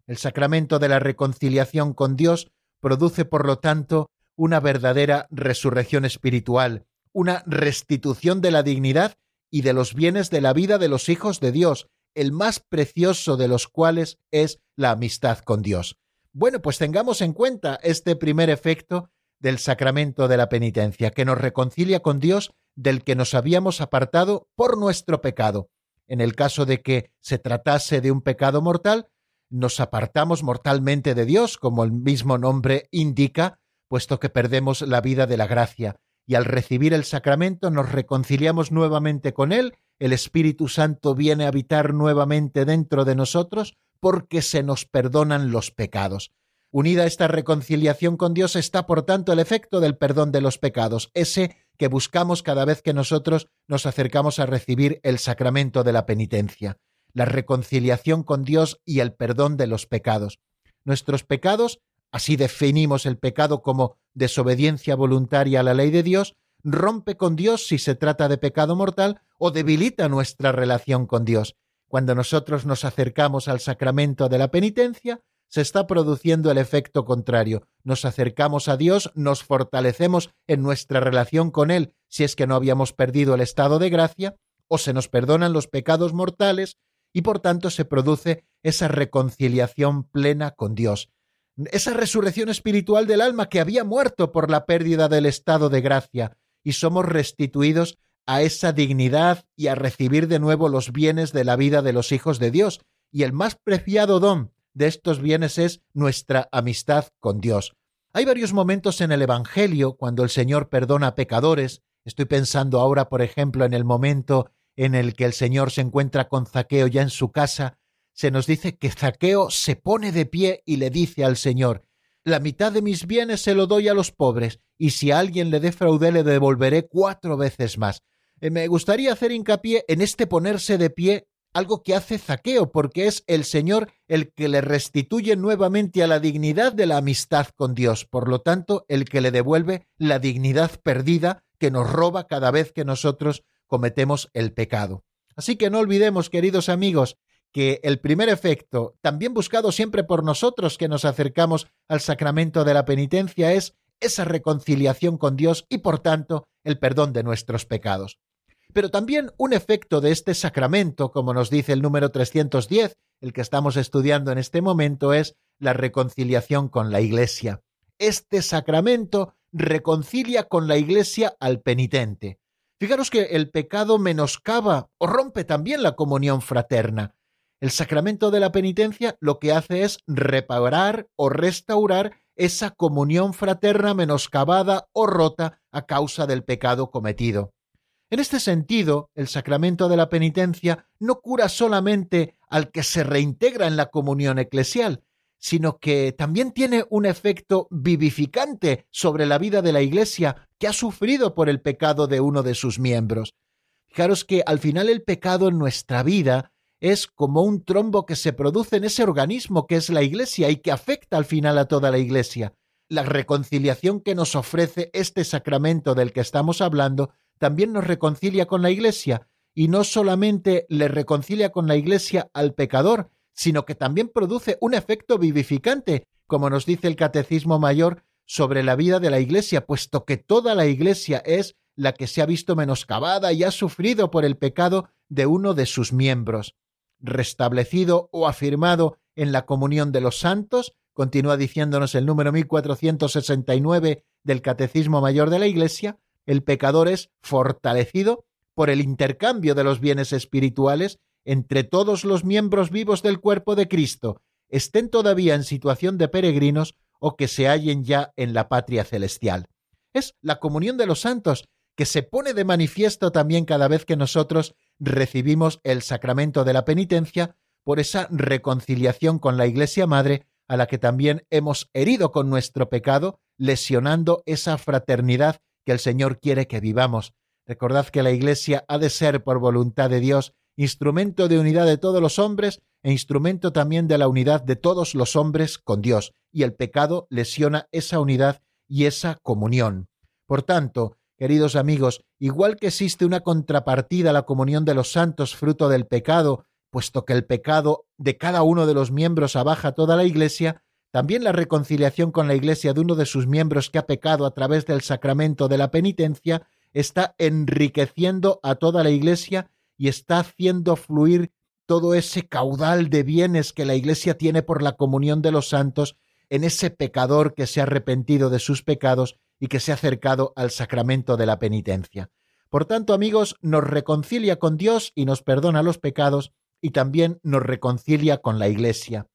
El sacramento de la reconciliación con Dios produce, por lo tanto, una verdadera resurrección espiritual, una restitución de la dignidad y de los bienes de la vida de los hijos de Dios, el más precioso de los cuales es la amistad con Dios. Bueno, pues tengamos en cuenta este primer efecto del sacramento de la penitencia, que nos reconcilia con Dios del que nos habíamos apartado por nuestro pecado. En el caso de que se tratase de un pecado mortal, nos apartamos mortalmente de Dios, como el mismo nombre indica, puesto que perdemos la vida de la gracia, y al recibir el sacramento nos reconciliamos nuevamente con Él, el Espíritu Santo viene a habitar nuevamente dentro de nosotros, porque se nos perdonan los pecados. Unida a esta reconciliación con Dios está, por tanto, el efecto del perdón de los pecados, ese que buscamos cada vez que nosotros nos acercamos a recibir el sacramento de la penitencia, la reconciliación con Dios y el perdón de los pecados. Nuestros pecados, así definimos el pecado como desobediencia voluntaria a la ley de Dios, rompe con Dios si se trata de pecado mortal o debilita nuestra relación con Dios. Cuando nosotros nos acercamos al sacramento de la penitencia, se está produciendo el efecto contrario. Nos acercamos a Dios, nos fortalecemos en nuestra relación con Él si es que no habíamos perdido el estado de gracia, o se nos perdonan los pecados mortales, y por tanto se produce esa reconciliación plena con Dios. Esa resurrección espiritual del alma que había muerto por la pérdida del estado de gracia, y somos restituidos a esa dignidad y a recibir de nuevo los bienes de la vida de los hijos de Dios. Y el más preciado don de estos bienes es nuestra amistad con Dios. Hay varios momentos en el Evangelio cuando el Señor perdona pecadores. Estoy pensando ahora, por ejemplo, en el momento en el que el Señor se encuentra con Zaqueo ya en su casa. Se nos dice que Zaqueo se pone de pie y le dice al Señor, la mitad de mis bienes se lo doy a los pobres, y si a alguien le defraudé le devolveré cuatro veces más. Eh, me gustaría hacer hincapié en este ponerse de pie, algo que hace Zaqueo, porque es el Señor el que le restituye nuevamente a la dignidad de la amistad con Dios, por lo tanto, el que le devuelve la dignidad perdida que nos roba cada vez que nosotros cometemos el pecado. Así que no olvidemos, queridos amigos, que el primer efecto, también buscado siempre por nosotros que nos acercamos al sacramento de la penitencia, es esa reconciliación con Dios y por tanto el perdón de nuestros pecados. Pero también un efecto de este sacramento, como nos dice el número 310, el que estamos estudiando en este momento, es la reconciliación con la Iglesia. Este sacramento reconcilia con la Iglesia al penitente. Fijaros que el pecado menoscaba o rompe también la comunión fraterna. El sacramento de la penitencia lo que hace es reparar o restaurar esa comunión fraterna menoscabada o rota a causa del pecado cometido. En este sentido, el sacramento de la penitencia no cura solamente al que se reintegra en la comunión eclesial, sino que también tiene un efecto vivificante sobre la vida de la Iglesia que ha sufrido por el pecado de uno de sus miembros. Fijaros que al final el pecado en nuestra vida es como un trombo que se produce en ese organismo que es la Iglesia y que afecta al final a toda la Iglesia. La reconciliación que nos ofrece este sacramento del que estamos hablando también nos reconcilia con la Iglesia, y no solamente le reconcilia con la Iglesia al pecador, sino que también produce un efecto vivificante, como nos dice el Catecismo Mayor sobre la vida de la Iglesia, puesto que toda la Iglesia es la que se ha visto menoscabada y ha sufrido por el pecado de uno de sus miembros. Restablecido o afirmado en la comunión de los santos, continúa diciéndonos el número 1469 del Catecismo Mayor de la Iglesia, el pecador es fortalecido por el intercambio de los bienes espirituales entre todos los miembros vivos del cuerpo de Cristo, estén todavía en situación de peregrinos o que se hallen ya en la patria celestial. Es la comunión de los santos que se pone de manifiesto también cada vez que nosotros recibimos el sacramento de la penitencia por esa reconciliación con la Iglesia Madre a la que también hemos herido con nuestro pecado, lesionando esa fraternidad que el Señor quiere que vivamos. Recordad que la Iglesia ha de ser, por voluntad de Dios, instrumento de unidad de todos los hombres e instrumento también de la unidad de todos los hombres con Dios, y el pecado lesiona esa unidad y esa comunión. Por tanto, Queridos amigos, igual que existe una contrapartida a la comunión de los santos fruto del pecado, puesto que el pecado de cada uno de los miembros abaja toda la Iglesia, también la reconciliación con la Iglesia de uno de sus miembros que ha pecado a través del sacramento de la penitencia está enriqueciendo a toda la Iglesia y está haciendo fluir todo ese caudal de bienes que la Iglesia tiene por la comunión de los santos en ese pecador que se ha arrepentido de sus pecados y que se ha acercado al sacramento de la penitencia. Por tanto, amigos, nos reconcilia con Dios y nos perdona los pecados y también nos reconcilia con la Iglesia.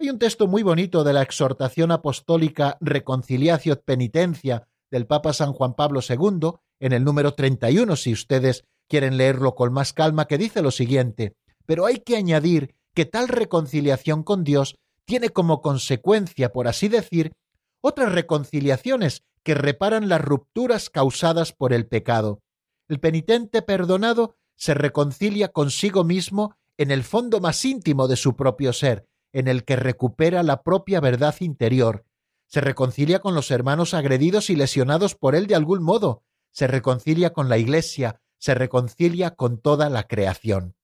Hay un texto muy bonito de la exhortación apostólica Reconciliatio Penitencia del Papa San Juan Pablo II, en el número 31, si ustedes quieren leerlo con más calma, que dice lo siguiente, pero hay que añadir que tal reconciliación con Dios tiene como consecuencia, por así decir, otras reconciliaciones que reparan las rupturas causadas por el pecado. El penitente perdonado se reconcilia consigo mismo en el fondo más íntimo de su propio ser, en el que recupera la propia verdad interior. Se reconcilia con los hermanos agredidos y lesionados por él de algún modo. Se reconcilia con la Iglesia, se reconcilia con toda la creación.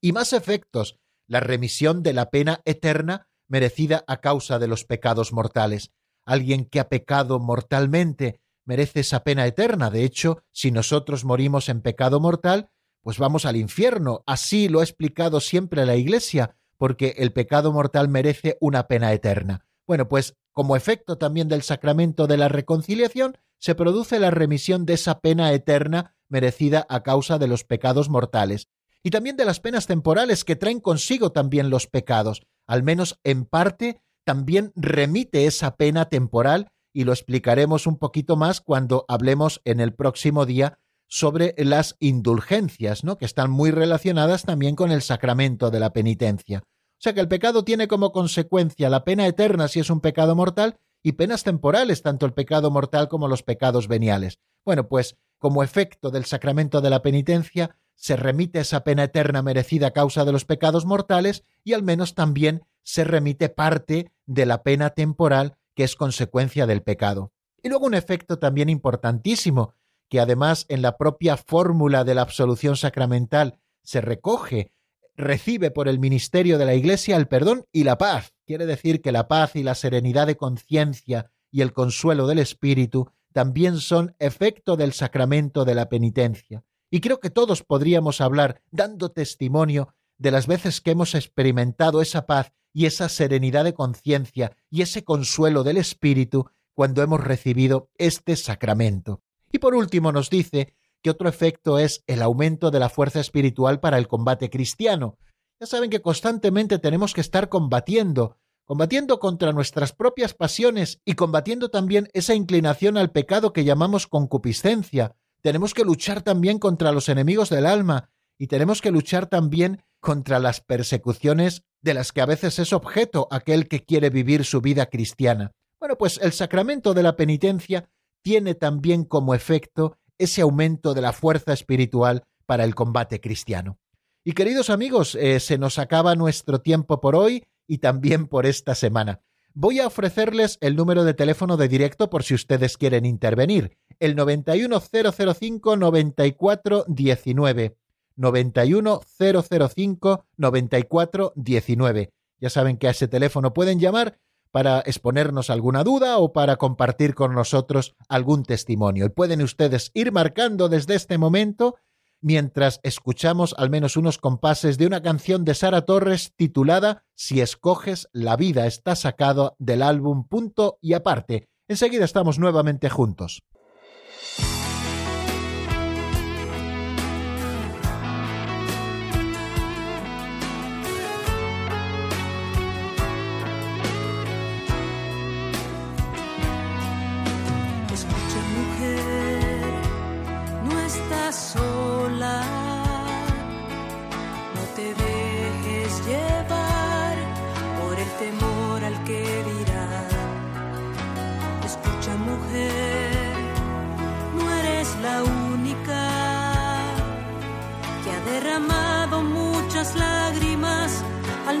Y más efectos, la remisión de la pena eterna merecida a causa de los pecados mortales. Alguien que ha pecado mortalmente merece esa pena eterna. De hecho, si nosotros morimos en pecado mortal, pues vamos al infierno. Así lo ha explicado siempre la Iglesia, porque el pecado mortal merece una pena eterna. Bueno, pues como efecto también del sacramento de la reconciliación, se produce la remisión de esa pena eterna merecida a causa de los pecados mortales, y también de las penas temporales que traen consigo también los pecados. al menos en parte, también remite esa pena temporal y lo explicaremos un poquito más cuando hablemos en el próximo día sobre las indulgencias, ¿no? que están muy relacionadas también con el sacramento de la penitencia. O sea que el pecado tiene como consecuencia la pena eterna si es un pecado mortal y penas temporales, tanto el pecado mortal como los pecados veniales. Bueno, pues como efecto del sacramento de la penitencia, se remite esa pena eterna merecida a causa de los pecados mortales y al menos también se remite parte de la pena temporal que es consecuencia del pecado. Y luego un efecto también importantísimo, que además en la propia fórmula de la absolución sacramental se recoge, recibe por el ministerio de la Iglesia el perdón y la paz. Quiere decir que la paz y la serenidad de conciencia y el consuelo del espíritu también son efecto del sacramento de la penitencia. Y creo que todos podríamos hablar, dando testimonio, de las veces que hemos experimentado esa paz y esa serenidad de conciencia y ese consuelo del espíritu cuando hemos recibido este sacramento. Y por último nos dice que otro efecto es el aumento de la fuerza espiritual para el combate cristiano. Ya saben que constantemente tenemos que estar combatiendo, combatiendo contra nuestras propias pasiones y combatiendo también esa inclinación al pecado que llamamos concupiscencia. Tenemos que luchar también contra los enemigos del alma y tenemos que luchar también contra las persecuciones de las que a veces es objeto aquel que quiere vivir su vida cristiana. Bueno, pues el sacramento de la penitencia tiene también como efecto ese aumento de la fuerza espiritual para el combate cristiano. Y queridos amigos, eh, se nos acaba nuestro tiempo por hoy y también por esta semana. Voy a ofrecerles el número de teléfono de directo por si ustedes quieren intervenir, el 91005 9419. 91005 9419. Ya saben que a ese teléfono pueden llamar para exponernos alguna duda o para compartir con nosotros algún testimonio. Y pueden ustedes ir marcando desde este momento mientras escuchamos al menos unos compases de una canción de Sara Torres titulada Si escoges la vida está sacado del álbum Punto y aparte. Enseguida estamos nuevamente juntos.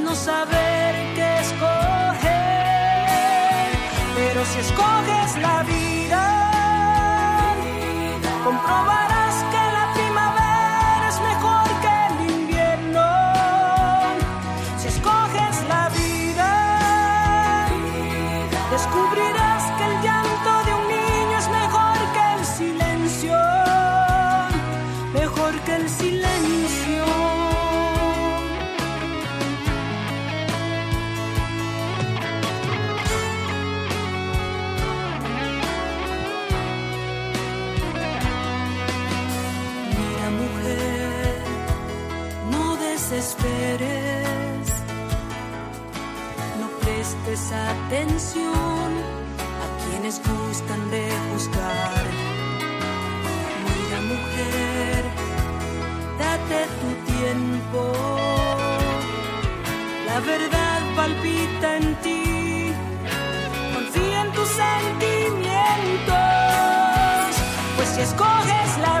No saber qué escoger. Pero si escoges la vida, prestes atención a quienes gustan de juzgar. Mira mujer, date tu tiempo, la verdad palpita en ti, confía en tus sentimientos, pues si escoges la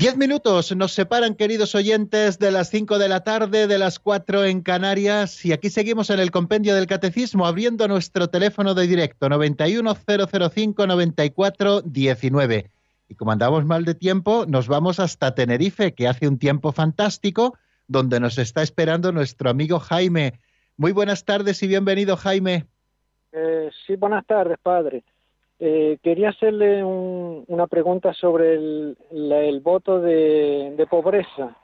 Diez minutos nos separan, queridos oyentes, de las cinco de la tarde, de las cuatro en Canarias, y aquí seguimos en el compendio del catecismo, abriendo nuestro teléfono de directo, 91005-9419. Y como andamos mal de tiempo, nos vamos hasta Tenerife, que hace un tiempo fantástico, donde nos está esperando nuestro amigo Jaime. Muy buenas tardes y bienvenido, Jaime. Eh, sí, buenas tardes, padre. Eh, quería hacerle una pregunta sobre el, voto de, pobreza.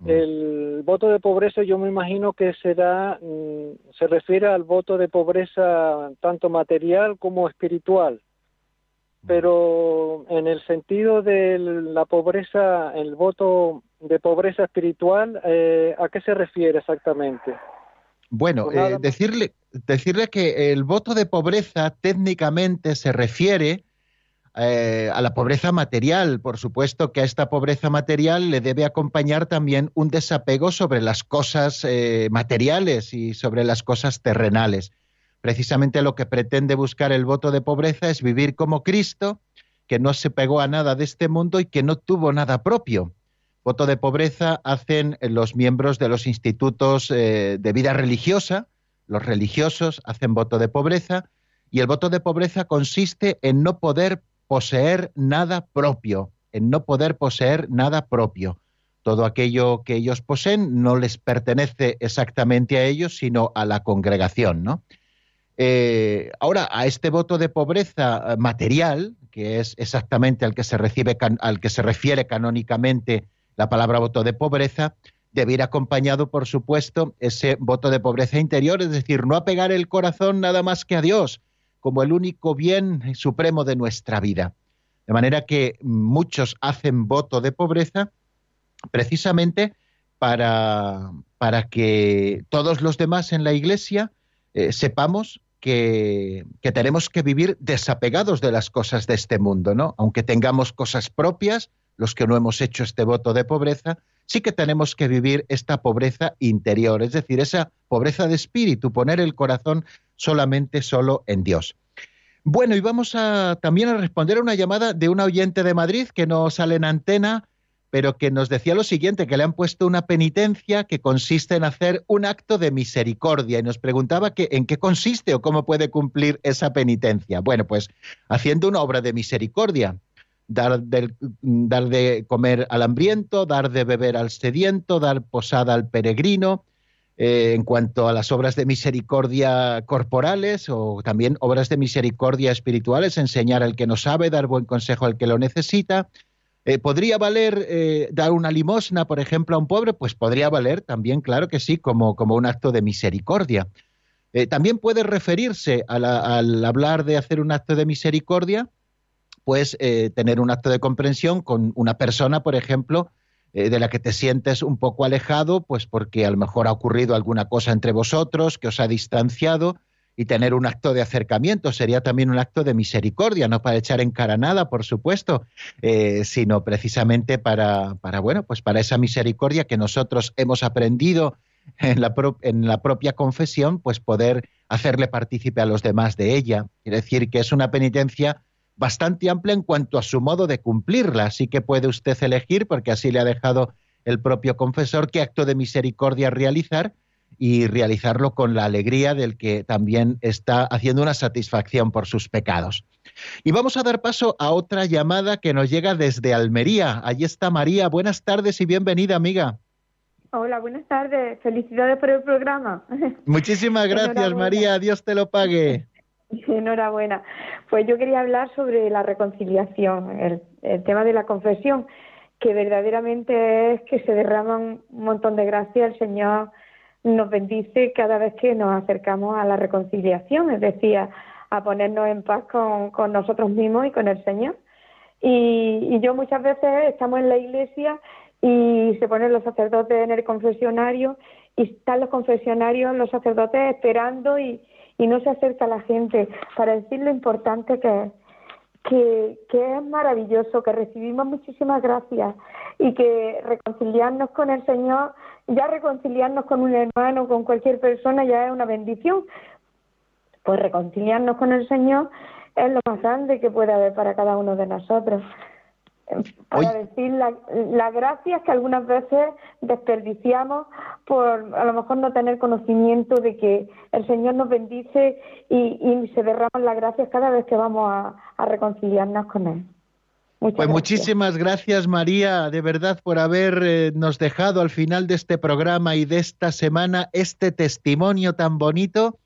Mm. El voto de pobreza yo me imagino que será, mm, se refiere al voto de pobreza tanto material como espiritual. Mm. Pero en el sentido de la pobreza, el voto de pobreza espiritual, eh, ¿a qué se refiere exactamente? Bueno, pues eh, decirle, decirle que el voto de pobreza técnicamente se refiere eh, a la pobreza material. Por supuesto que a esta pobreza material le debe acompañar también un desapego sobre las cosas eh, materiales y sobre las cosas terrenales. Precisamente lo que pretende buscar el voto de pobreza es vivir como Cristo, que no se pegó a nada de este mundo y que no tuvo nada propio. Voto de pobreza hacen los miembros de los institutos eh, de vida religiosa, los religiosos hacen voto de pobreza, y el voto de pobreza consiste en no poder poseer nada propio, en no poder poseer nada propio. Todo aquello que ellos poseen no les pertenece exactamente a ellos, sino a la congregación, ¿no? Eh, ahora, a este voto de pobreza material, que es exactamente al que se recibe, al que se refiere canónicamente la palabra voto de pobreza, debe ir acompañado, por supuesto, ese voto de pobreza interior, es decir, no apegar el corazón nada más que a Dios como el único bien supremo de nuestra vida. De manera que muchos hacen voto de pobreza precisamente para, para que todos los demás en la Iglesia eh, sepamos que, que, tenemos que vivir desapegados de las cosas de este mundo, ¿no? Aunque tengamos cosas propias, los que no hemos hecho este voto de pobreza, sí que tenemos que vivir esta pobreza interior, es decir, esa pobreza de espíritu, poner el corazón solamente solo en Dios. Bueno, y vamos a, también a responder a una llamada de una oyente de Madrid que no sale en antena, pero que nos decía lo siguiente, que le han puesto una penitencia que consiste en hacer un acto de misericordia y nos preguntaba que, en qué consiste o cómo puede cumplir esa penitencia. Bueno, pues haciendo una obra de misericordia dar, dar de comer al hambriento, dar de beber al sediento, dar posada al peregrino. Eh, en cuanto a las obras de misericordia corporales o también obras de misericordia espirituales, enseñar al que no sabe, dar buen consejo al que lo necesita. Eh, ¿Podría valer eh, dar una limosna, por ejemplo, a un pobre? Pues podría valer también, claro que sí, como, como un acto de misericordia. también puede referirse al hablar de hacer un acto de misericordia pues tener un acto de comprensión con una persona, por ejemplo, eh, de la que te sientes un poco alejado, pues porque a lo mejor ha ocurrido alguna cosa entre vosotros que os ha distanciado y tener un acto de acercamiento sería también un acto de misericordia, no para echar en cara nada, por supuesto, eh, sino precisamente para, para, bueno, pues para esa misericordia que nosotros hemos aprendido en la, en la propia confesión, pues poder hacerle partícipe a los demás de ella. Quiere decir que es una penitencia bastante amplia en cuanto a su modo de cumplirla, así que puede usted elegir, porque así le ha dejado el propio confesor, qué acto de misericordia realizar y realizarlo con la alegría del que también está haciendo una satisfacción por sus pecados. Y vamos a dar paso a otra llamada que nos llega desde Almería. Allí está María. Buenas tardes y bienvenida, amiga. Hola, buenas tardes. Felicidades por el programa. Muchísimas gracias, María. Dios te lo pague. Enhorabuena. Pues yo quería hablar sobre la reconciliación, el, tema de la confesión, que verdaderamente es que se derraman un montón de gracias. El Señor nos bendice cada vez que nos acercamos a la reconciliación, es decir, a, ponernos en paz con, nosotros mismos y con el Señor. Y, y yo muchas veces estamos en la iglesia y se ponen los sacerdotes en el confesionario y están los confesionarios, los sacerdotes esperando y, y no se acerca a la gente para decir lo importante que es. Que, es maravilloso, que recibimos muchísimas gracias y que reconciliarnos con el Señor, ya reconciliarnos con un hermano, con cualquier persona ya es una bendición. Pues reconciliarnos con el Señor es lo más grande que puede haber para cada uno de nosotros. Para decir las la gracias que algunas veces desperdiciamos por a lo mejor no tener conocimiento de que el Señor nos bendice y, se derraman las gracias cada vez que vamos a, reconciliarnos con Él. pues muchísimas gracias María, de verdad, por habernos eh, dejado al final de este programa y de esta semana este testimonio tan bonito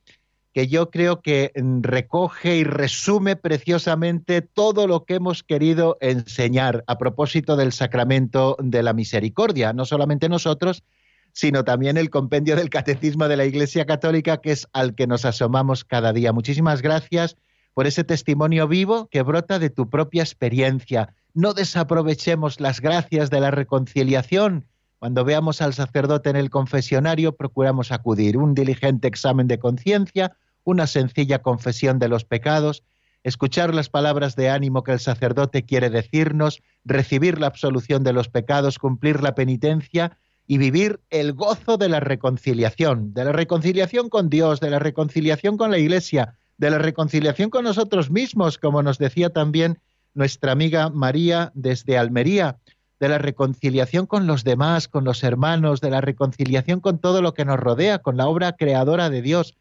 que yo creo que mm, recoge y resume preciosamente todo lo que hemos querido enseñar a propósito del sacramento de la misericordia, no solamente nosotros, sino también el compendio del Catecismo de la Iglesia Católica, que es al que nos asomamos cada día. Muchísimas gracias por ese testimonio vivo que brota de tu propia experiencia. No desaprovechemos las gracias de la reconciliación. Cuando veamos al sacerdote en el confesionario, procuramos acudir. Un diligente examen de conciencia, una sencilla confesión de los pecados, escuchar las palabras de ánimo que el sacerdote quiere decirnos, recibir la absolución de los pecados, cumplir la penitencia y vivir el gozo de la reconciliación, de la reconciliación con Dios, de la reconciliación con la Iglesia, de la reconciliación con nosotros mismos, como nos decía también nuestra amiga María desde Almería, de la reconciliación con los demás, con los hermanos, de la reconciliación con todo lo que nos rodea, con la obra creadora de Dios,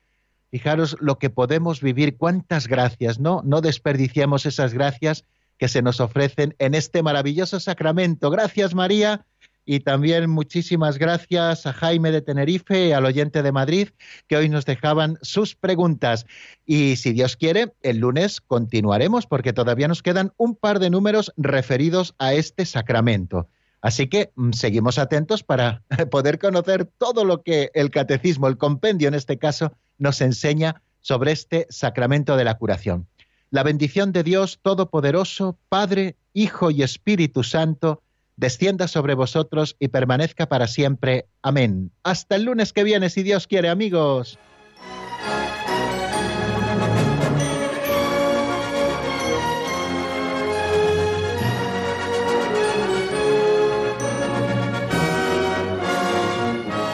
Fijaros lo que podemos vivir, cuántas gracias, ¿no? No desperdiciamos esas gracias que se nos ofrecen en este maravilloso sacramento. Gracias, María. Y también muchísimas gracias a Jaime de Tenerife y al oyente de Madrid que hoy nos dejaban sus preguntas. Y si Dios quiere, el lunes continuaremos porque todavía nos quedan un par de números referidos a este sacramento. Así que mm, seguimos atentos para poder conocer todo lo que el catecismo, el compendio en este caso, nos enseña sobre este sacramento de la curación. La bendición de Dios Todopoderoso, Padre, Hijo y Espíritu Santo, descienda sobre vosotros y permanezca para siempre. Amén. Hasta el lunes que viene, si Dios quiere, amigos.